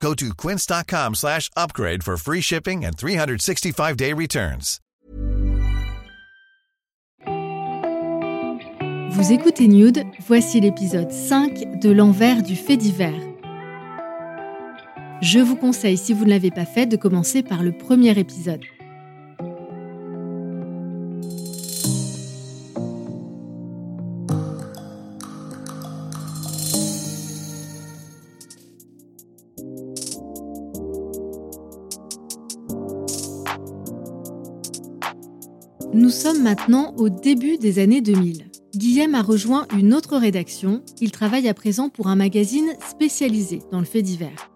Go to quince.com slash upgrade for free shipping and 365-day returns. Vous écoutez Nude, voici l'épisode 5 de l'envers du fait divers. Je vous conseille, si vous ne l'avez pas fait, de commencer par le premier épisode. Sommes maintenant au début des années 2000. Guillaume a rejoint une autre rédaction. Il travaille à présent pour un magazine spécialisé dans le fait divers.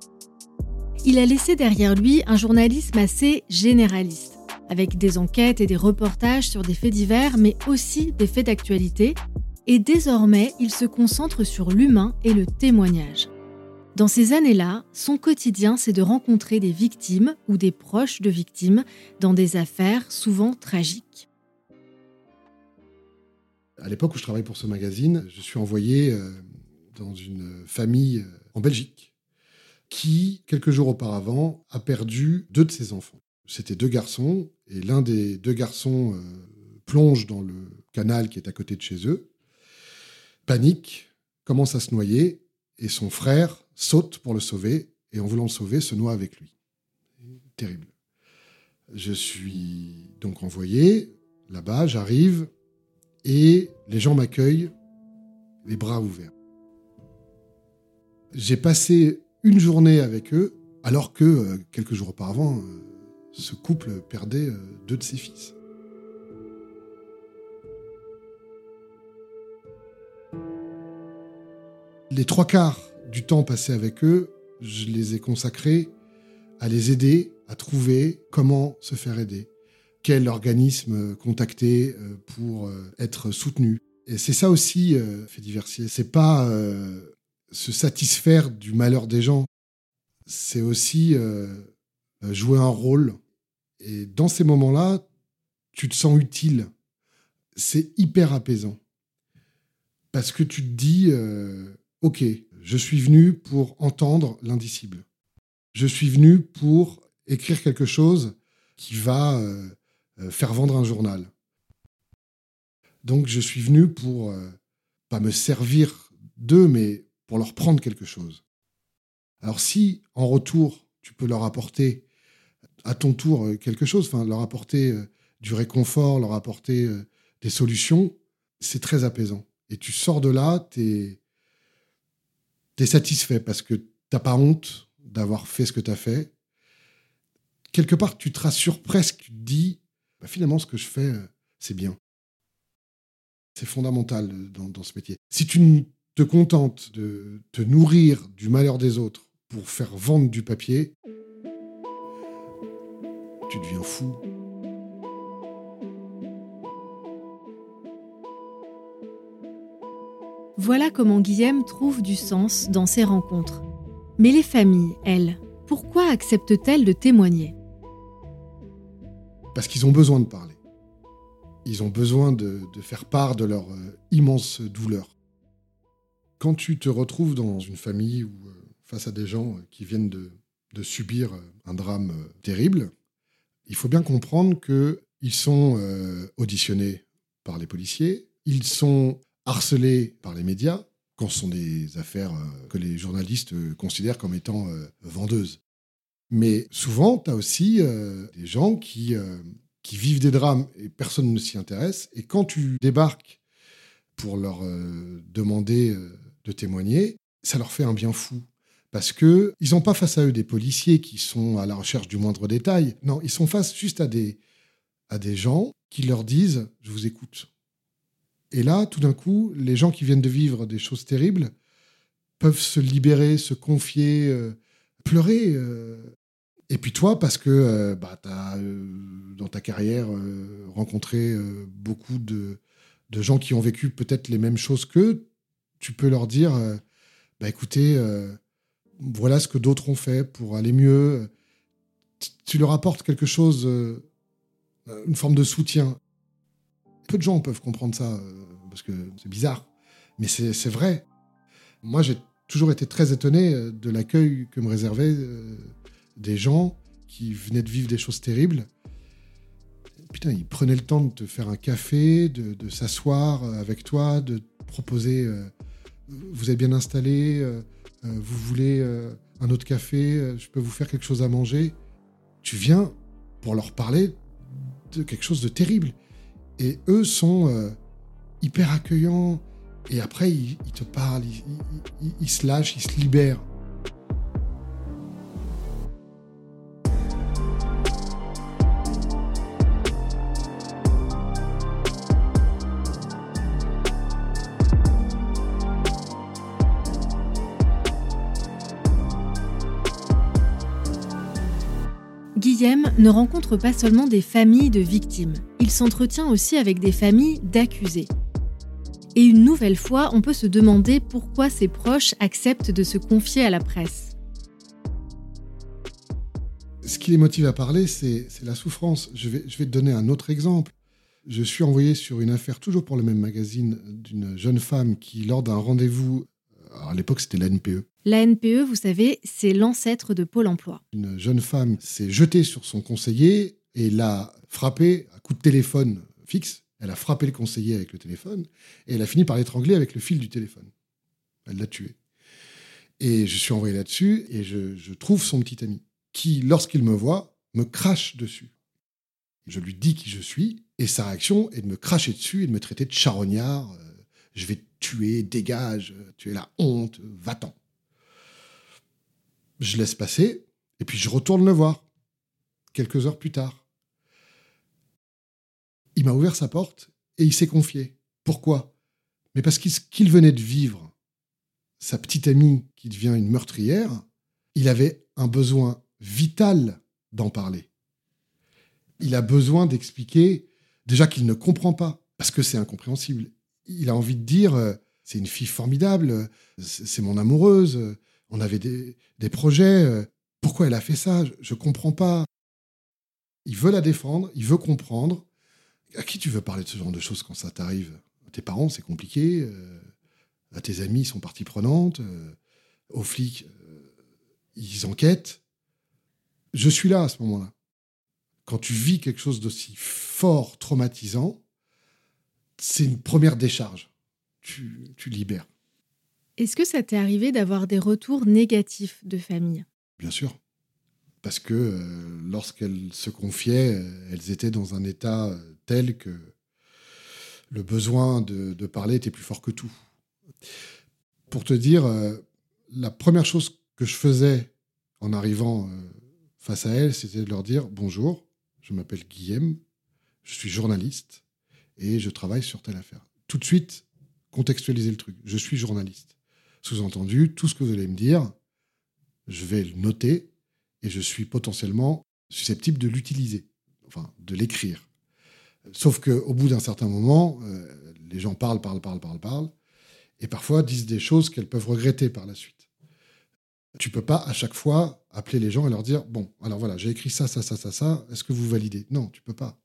Il a laissé derrière lui un journalisme assez généraliste, avec des enquêtes et des reportages sur des faits divers, mais aussi des faits d'actualité. Et désormais, il se concentre sur l'humain et le témoignage. Dans ces années-là, son quotidien, c'est de rencontrer des victimes ou des proches de victimes dans des affaires souvent tragiques. À l'époque où je travaille pour ce magazine, je suis envoyé euh, dans une famille euh, en Belgique qui, quelques jours auparavant, a perdu deux de ses enfants. C'était deux garçons, et l'un des deux garçons euh, plonge dans le canal qui est à côté de chez eux, panique, commence à se noyer, et son frère saute pour le sauver, et en voulant le sauver, se noie avec lui. Terrible. Je suis donc envoyé là-bas, j'arrive, et les gens m'accueillent les bras ouverts. J'ai passé une journée avec eux, alors que euh, quelques jours auparavant, euh, ce couple perdait euh, deux de ses fils. Les trois quarts du temps passé avec eux, je les ai consacrés à les aider à trouver comment se faire aider, quel organisme contacter pour être soutenu. Et c'est ça aussi, fait diversier. C'est pas se satisfaire du malheur des gens, c'est aussi jouer un rôle. Et dans ces moments-là, tu te sens utile. C'est hyper apaisant. Parce que tu te dis, OK, je suis venu pour entendre l'indicible. Je suis venu pour écrire quelque chose qui va euh, euh, faire vendre un journal. Donc je suis venu pour euh, pas me servir d'eux, mais pour leur prendre quelque chose. Alors si en retour tu peux leur apporter à ton tour quelque chose, enfin leur apporter du réconfort, leur apporter des solutions, c'est très apaisant. Et tu sors de là, tu es satisfait parce que t'as pas honte d'avoir fait ce que tu as fait. Quelque part, tu te rassures presque, tu te dis, bah, finalement, ce que je fais, euh, c'est bien. C'est fondamental euh, dans, dans, ce métier. Si tu te contentes de te nourrir du malheur des autres pour faire vendre du papier, tu deviens fou. Voilà comment Guillaume trouve du sens dans ses rencontres. Mais les familles, elles, pourquoi acceptent-elles de témoigner? Parce qu'ils ont besoin de parler. Ils ont besoin de, faire part de leur euh, immense douleur. Quand tu te retrouves dans une famille ou euh, face à des gens euh, qui viennent de, subir un drame terrible, il faut bien comprendre qu'ils sont auditionnés par les policiers, ils sont harcelés par les médias quand ce sont des affaires que les journalistes considèrent comme étant vendeuses. Mais souvent, tu as aussi des gens qui, qui vivent des drames et personne ne s'y intéresse. Et quand tu débarques pour leur demander de témoigner, ça leur fait un bien fou. Parce qu'ils n'ont pas face à eux des policiers qui sont à la recherche du moindre détail. Non, ils sont face juste à des, à des gens qui leur disent Je vous écoute. Et là, tout d'un coup, les gens qui viennent de vivre des choses terribles peuvent se libérer, se confier, euh, pleurer. Euh. Et puis toi, parce que bah, tu as, dans ta carrière, rencontré beaucoup de, gens qui ont vécu peut-être les mêmes choses qu'eux, tu peux leur dire, bah, écoutez, voilà ce que d'autres ont fait pour aller mieux. Tu leur apportes quelque chose, une forme de soutien. Peu de gens peuvent comprendre ça, parce que c'est bizarre, mais c'est vrai. Moi, j'ai toujours été très étonné euh, de l'accueil que me réservaient euh, des gens qui venaient de vivre des choses terribles. Putain, ils prenaient le temps de te faire un café, de, s'asseoir euh, avec toi, de te proposer Vous êtes bien installé, vous voulez un autre café, je peux vous faire quelque chose à manger. Tu viens pour leur parler de quelque chose de terrible. Et eux sont hyper accueillants, et après, il, te parle, il, se lâche, il se libère. Guillaume ne rencontre pas seulement des familles de victimes, il s'entretient aussi avec des familles d'accusés. Et une nouvelle fois, on peut se demander pourquoi ses proches acceptent de se confier à la presse. Ce qui les motive à parler, c'est la souffrance. Je vais, je te donner un autre exemple. Je suis envoyé sur une affaire, toujours pour le même magazine, d'une jeune femme qui, lors d'un rendez-vous, à l'époque c'était la NPE. La NPE, vous savez, c'est l'ancêtre de Pôle Emploi. Une jeune femme s'est jetée sur son conseiller et l'a frappé à coup de téléphone fixe elle a frappé le conseiller avec le téléphone et elle a fini par l'étrangler avec le fil du téléphone. Elle l'a tué. Et je suis envoyé là-dessus et je, trouve son petit ami qui, lorsqu'il me voit, me crache dessus. Je lui dis qui je suis et sa réaction est de me cracher dessus et de me traiter de charognard. Euh, je vais te tuer, dégage, tu es la honte, va-t'en. Je laisse passer et puis je retourne le voir quelques heures plus tard il m'a ouvert sa porte et il s'est confié. Pourquoi? Mais parce qu'il venait de vivre sa petite amie qui devient une meurtrière, il avait un besoin vital d'en parler. Il a besoin d'expliquer déjà qu'il ne comprend pas, parce que c'est incompréhensible. Il a envie de dire, euh, c'est une fille formidable, c'est mon amoureuse, on avait des, des, projets, euh, pourquoi elle a fait ça? Je ne comprends pas. Il veut la défendre, il veut comprendre, à qui tu veux parler de ce genre de choses quand ça t'arrive? À tes parents, c'est compliqué. Euh, à tes amis, ils sont partie prenante. Euh, aux flics, ils enquêtent. Je suis là à ce moment-là. Quand tu vis quelque chose d'aussi fort, traumatisant, c'est une première décharge. Tu, tu libères. Est-ce que ça t'est arrivé d'avoir des retours négatifs de famille? Bien sûr parce que euh, lorsqu'elles se confiaient, euh, elles étaient dans un état euh, tel que le besoin de, parler était plus fort que tout. Pour te dire, la première chose que je faisais en arrivant face à elles, c'était de leur dire Bonjour, je m'appelle Guillaume, je suis journaliste et je travaille sur telle affaire. Tout de suite, contextualiser le truc. Je suis journaliste. Sous-entendu, tout ce que vous allez me dire, je vais le noter et je suis potentiellement susceptible de l'utiliser, enfin de l'écrire. Sauf qu'au bout d'un certain moment, euh, les gens parlent, parlent, parlent, parlent, parlent, et parfois disent des choses qu'elles peuvent regretter par la suite. Tu peux pas à chaque fois appeler les gens et leur dire bon, alors voilà, j'ai écrit ça, ça, ça, ça, ça. Est-ce que vous validez? Non, tu peux pas.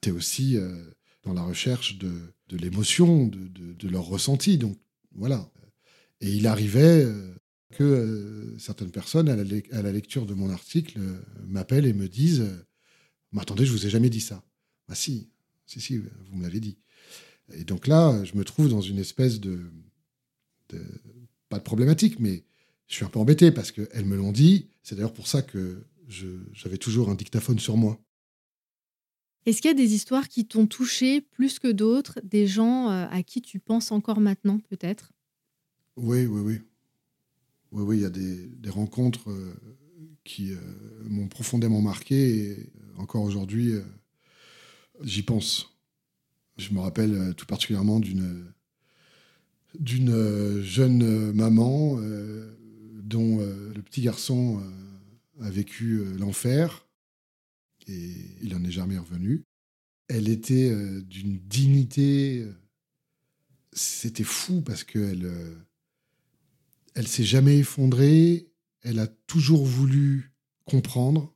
Tu es aussi euh, dans la recherche de, de l'émotion, de, de, de, leur ressenti. Donc voilà. Et il arrivait euh, que euh, certaines personnes, à la, lecture de mon article, euh, m'appellent et me disent Mais attendez, je vous ai jamais dit ça. Ah si, si, si, vous me l'avez dit. Et donc là, je me trouve dans une espèce de, pas de problématique, mais je suis un peu embêté parce qu'elles me l'ont dit. C'est d'ailleurs pour ça que j'avais toujours un dictaphone sur moi. Est-ce qu'il y a des histoires qui t'ont touché plus que d'autres, des gens à qui tu penses encore maintenant, peut-être? Oui, oui, oui. Oui, oui, il y a des, rencontres euh, qui euh, m'ont profondément marqué et euh, encore aujourd'hui, j'y pense. Je me rappelle tout particulièrement d'une d'une jeune maman dont le petit garçon a vécu l'enfer et il n'en est jamais revenu. Elle était d'une dignité. C'était fou parce qu'elle elle s'est jamais effondrée. Elle a toujours voulu comprendre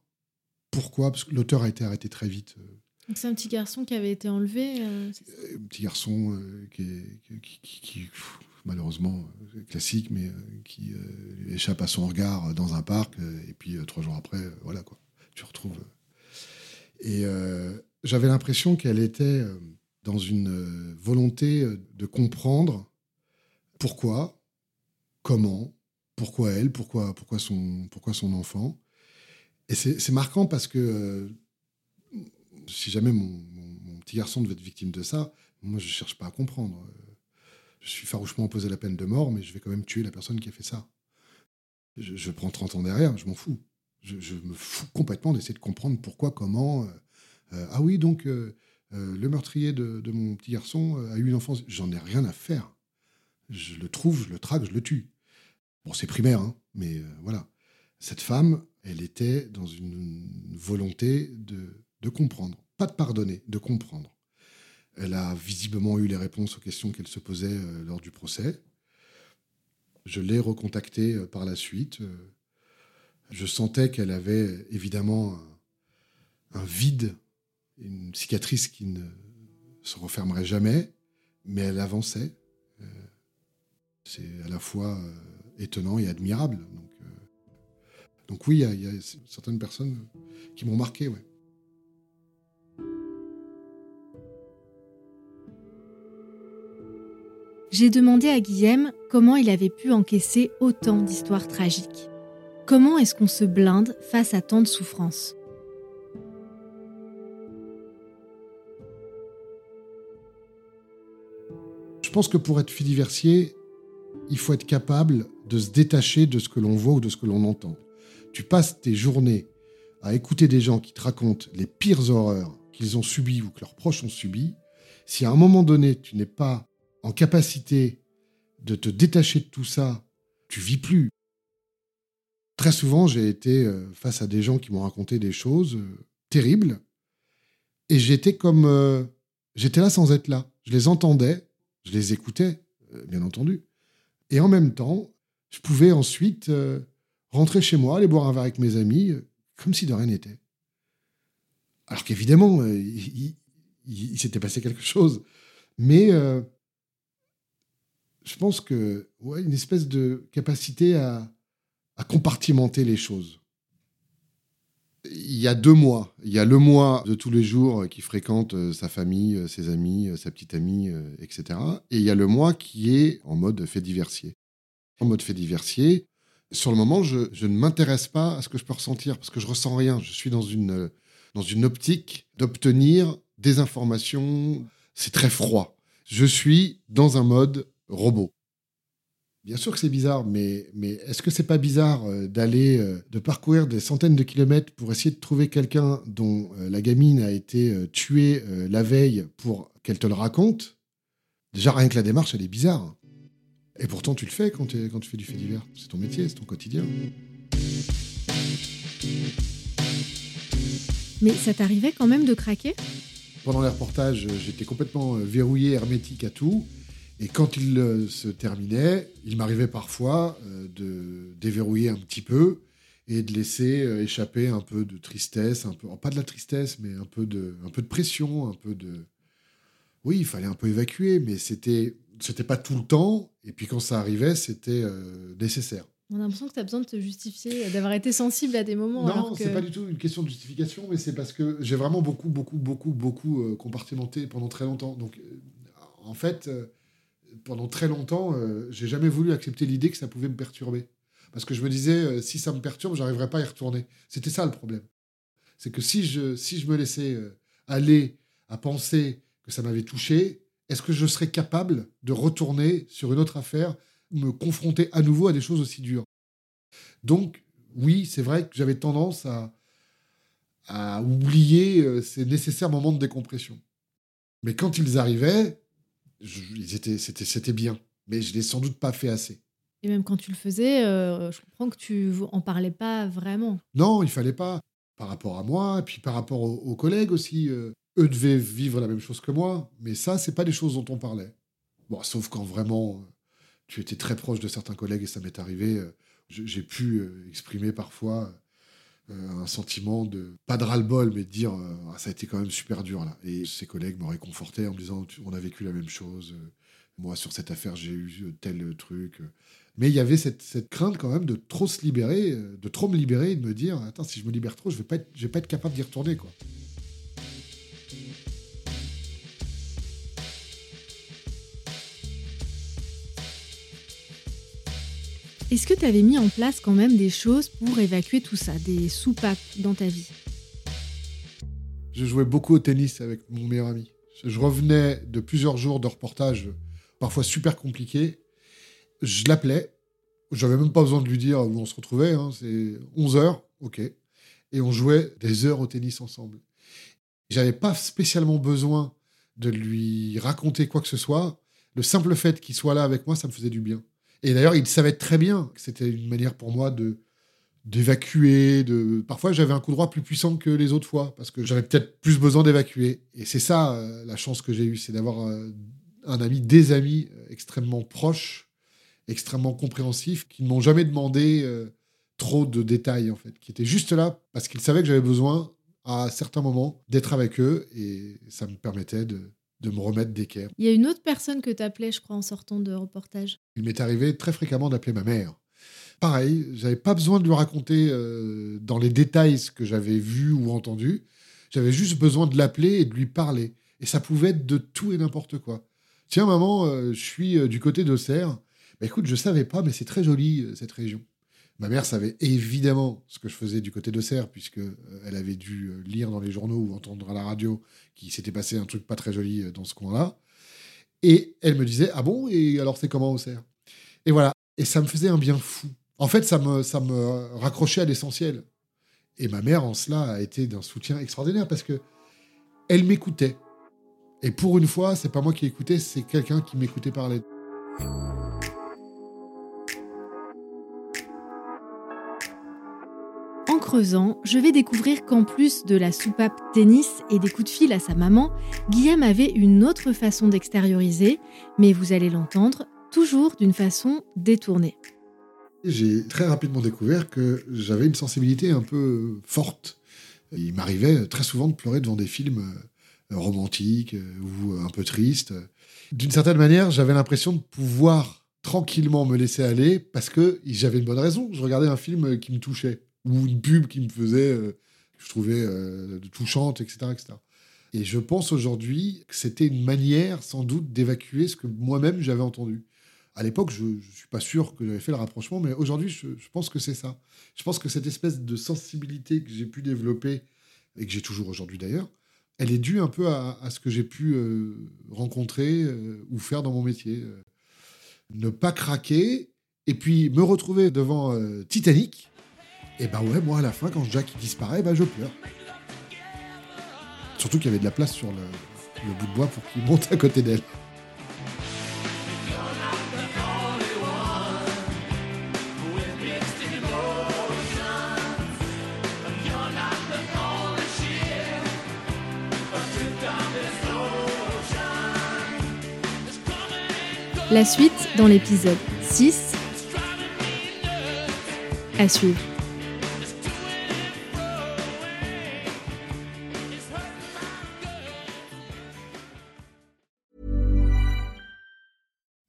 pourquoi. Parce que l'auteur a été arrêté très vite. C'est un petit garçon qui avait été enlevé. Un petit garçon qui, malheureusement classique, mais qui échappe à son regard dans un parc. et puis trois jours après, voilà quoi, tu retrouves. Et j'avais l'impression qu'elle était dans une volonté de comprendre pourquoi, comment, pourquoi elle, pourquoi, son, enfant. Et c'est marquant parce que si jamais mon, petit garçon devait être victime de ça, moi je ne cherche pas à comprendre. Je suis farouchement opposé à la peine de mort, mais je vais quand même tuer la personne qui a fait ça. Je, prends 30 ans derrière, je m'en fous. Je, me fous complètement d'essayer de comprendre pourquoi, comment. Euh, euh, ah oui, donc euh, le meurtrier de, mon petit garçon a eu une enfance. J'en ai rien à faire. Je le trouve, je le traque, je le tue. Bon, c'est primaire, hein, mais voilà. Cette femme, elle était dans une volonté de de comprendre, pas de pardonner, de comprendre. Elle a visiblement eu les réponses aux questions qu'elle se posait euh, lors du procès. Je l'ai recontactée euh, par la suite. Euh, je sentais qu'elle avait évidemment un, vide, une cicatrice qui ne se refermerait jamais, mais elle avançait. C'est à la fois étonnant et admirable. Donc, donc oui, il y, a certaines personnes qui m'ont marqué. Ouais. j'ai demandé à Guillaume comment il avait pu encaisser autant d'histoires tragiques. Comment est-ce qu'on se blinde face à tant de souffrances? Je pense que pour être filiversier, il faut être capable de se détacher de ce que l'on voit ou de ce que l'on entend. Tu passes tes journées à écouter des gens qui te racontent les pires horreurs qu'ils ont subies ou que leurs proches ont subies. Si à un moment donné, tu n'es pas en capacité de te détacher de tout ça, tu vis plus. Très souvent, j'ai été euh, face à des gens qui m'ont raconté des choses euh, terribles, et j'étais comme... Euh, j'étais là sans être là. Je les entendais, je les écoutais, bien entendu. Et en même temps, je pouvais ensuite rentrer chez moi, aller boire un verre avec mes amis, comme si de rien n'était. Alors qu'évidemment, il, s'était passé quelque chose. Mais je pense que ouais, une espèce de capacité à, compartimenter les choses. Il y a deux mois. Il y a le mois de tous les jours qui fréquente euh, sa famille, euh, ses amis, euh, sa petite amie, etc. Et il y a le mois qui est en mode fait diversier. En mode fait diversier, sur le moment, je, ne m'intéresse pas à ce que je peux ressentir parce que je ressens rien. Je suis dans une, dans une optique d'obtenir des informations. C'est très froid. Je suis dans un mode robot. Bien sûr que c'est bizarre, mais, mais est-ce que c'est pas bizarre euh, d'aller, euh, de parcourir des centaines de kilomètres pour essayer de trouver quelqu'un dont euh, la gamine a été tuée la veille pour qu'elle te le raconte? Déjà, rien que la démarche, elle est bizarre. Et pourtant, tu le fais quand, quand tu fais du fait divers. C'est ton métier, c'est ton quotidien. Mais ça t'arrivait quand même de craquer? Pendant les reportages, j'étais complètement verrouillé, hermétique à tout. Et quand il euh, se terminait, il m'arrivait parfois euh, de déverrouiller un petit peu et de laisser euh, échapper un peu de tristesse, un peu, pas de la tristesse, mais un peu de, un peu de pression, un peu de. Oui, il fallait un peu évacuer, mais c'était, c'était pas tout le temps. Et puis quand ça arrivait, c'était nécessaire. On a l'impression que tu as besoin de te justifier, d'avoir été sensible à des moments. Non, ce c'est pas du tout une question de justification, mais c'est parce que j'ai vraiment beaucoup, beaucoup, beaucoup, beaucoup compartimenté pendant très longtemps. Donc, en fait, pendant très longtemps, euh, j'ai jamais voulu accepter l'idée que ça pouvait me perturber. Parce que je me disais, euh, si ça me perturbe, j'arriverai pas à y retourner. C'était ça le problème. C'est que si je, si je me laissais euh, aller à penser que ça m'avait touché, est-ce que je serais capable de retourner sur une autre affaire, me confronter à nouveau à des choses aussi dures? Donc, oui, c'est vrai que j'avais tendance à, à oublier ces nécessaires moments de décompression. Mais quand ils arrivaient, c'était, c'était bien, mais je l'ai sans doute pas fait assez. Et même quand tu le faisais, euh, je comprends que tu en parlais pas vraiment. Non, il fallait pas. Par rapport à moi, et puis par rapport aux, collègues aussi. Euh, eux devaient vivre la même chose que moi, mais ça, c'est pas des choses dont on parlait. Bon, sauf quand vraiment euh, tu étais très proche de certains collègues et ça m'est arrivé. J'ai pu exprimer parfois un sentiment de, pas de ras-le-bol, mais de dire ah, ça a été quand même super dur là. Et ces collègues m'ont réconforté en me disant on a vécu la même chose. Moi, sur cette affaire, j'ai eu tel truc. Mais il y avait cette, crainte quand même de trop se libérer, euh, de trop me libérer et de me dire Attends, si je me libère trop, je vais, pas être, vais pas être capable d'y retourner. quoi. Est-ce que tu avais mis en place quand même des choses pour évacuer tout ça, des soupapes dans ta vie? Je jouais beaucoup au tennis avec mon meilleur ami. Je revenais de plusieurs jours de reportage, parfois super compliqués, je l'appelais. J'avais même pas besoin de lui dire où on se retrouvait. Hein. C'est 11 heures, ok. Et on jouait des heures au tennis ensemble. J'avais pas spécialement besoin de lui raconter quoi que ce soit. Le simple fait qu'il soit là avec moi, ça me faisait du bien. Et d'ailleurs, il savait très bien que c'était une manière pour moi de d'évacuer. De... Parfois, j'avais un coup droit plus puissant que les autres fois, parce que j'avais peut-être plus besoin d'évacuer. Et c'est ça, euh, la chance que j'ai eue, c'est d'avoir euh, un ami, des amis euh, extrêmement proches extrêmement compréhensifs, qui ne m'ont jamais demandé trop de détails, en fait, qui étaient juste là parce qu'ils savaient que j'avais besoin, à certains moments, d'être avec eux, et ça me permettait de, de me remettre d'équerre. Il y a une autre personne que tu appelais, je crois, en sortant de reportage. Il m'est arrivé très fréquemment d'appeler ma mère. Pareil, j'avais pas besoin de lui raconter euh, dans les détails ce que j'avais vu ou entendu. J'avais juste besoin de l'appeler et de lui parler. Et ça pouvait être de tout et n'importe quoi. Tiens, maman, euh, je suis du côté d'Auxerre. Bah, écoute, je savais pas, mais c'est très joli euh, cette région. Ma mère savait évidemment ce que je faisais du côté de Serre, puisque euh, elle avait dû euh, lire dans les journaux ou entendre à la radio qu'il s'était passé un truc pas très joli dans ce coin-là. Et elle me disait Ah bon Et alors c'est comment Auxerre? Et voilà. Et ça me faisait un bien fou. En fait, ça me, ça me raccrochait à l'essentiel. Et ma mère, en cela, a été d'un soutien extraordinaire parce que elle m'écoutait. Et pour une fois, c'est pas moi qui écoutais, c'est quelqu'un qui m'écoutait parler. Creusant, je vais découvrir qu'en plus de la soupape tennis et des coups de fil à sa maman, Guillaume avait une autre façon d'extérioriser, mais vous allez l'entendre, toujours d'une façon détournée. J'ai très rapidement découvert que j'avais une sensibilité un peu forte. Il m'arrivait très souvent de pleurer devant des films euh, romantiques euh, ou un peu tristes. D'une certaine manière, j'avais l'impression de pouvoir tranquillement me laisser aller parce que j'avais une bonne raison. Je regardais un film qui me touchait ou une pub qui me faisait, euh, que je trouvais euh, touchante, etc., etc. Et je pense aujourd'hui que c'était une manière, sans doute, d'évacuer ce que moi-même j'avais entendu. À l'époque, je ne suis pas sûr que j'avais fait le rapprochement, mais aujourd'hui, je, pense que c'est ça. Je pense que cette espèce de sensibilité que j'ai pu développer, et que j'ai toujours aujourd'hui d'ailleurs, elle est due un peu à, ce que j'ai pu euh, rencontrer ou faire dans mon métier. ne pas craquer, et puis me retrouver devant Titanic, et bah ouais, moi à la fin, quand Jack disparaît, bah je pleure. Surtout qu'il y avait de la place sur le, bout de bois pour qu'il monte à côté d'elle. La suite dans l'épisode 6 à suivre.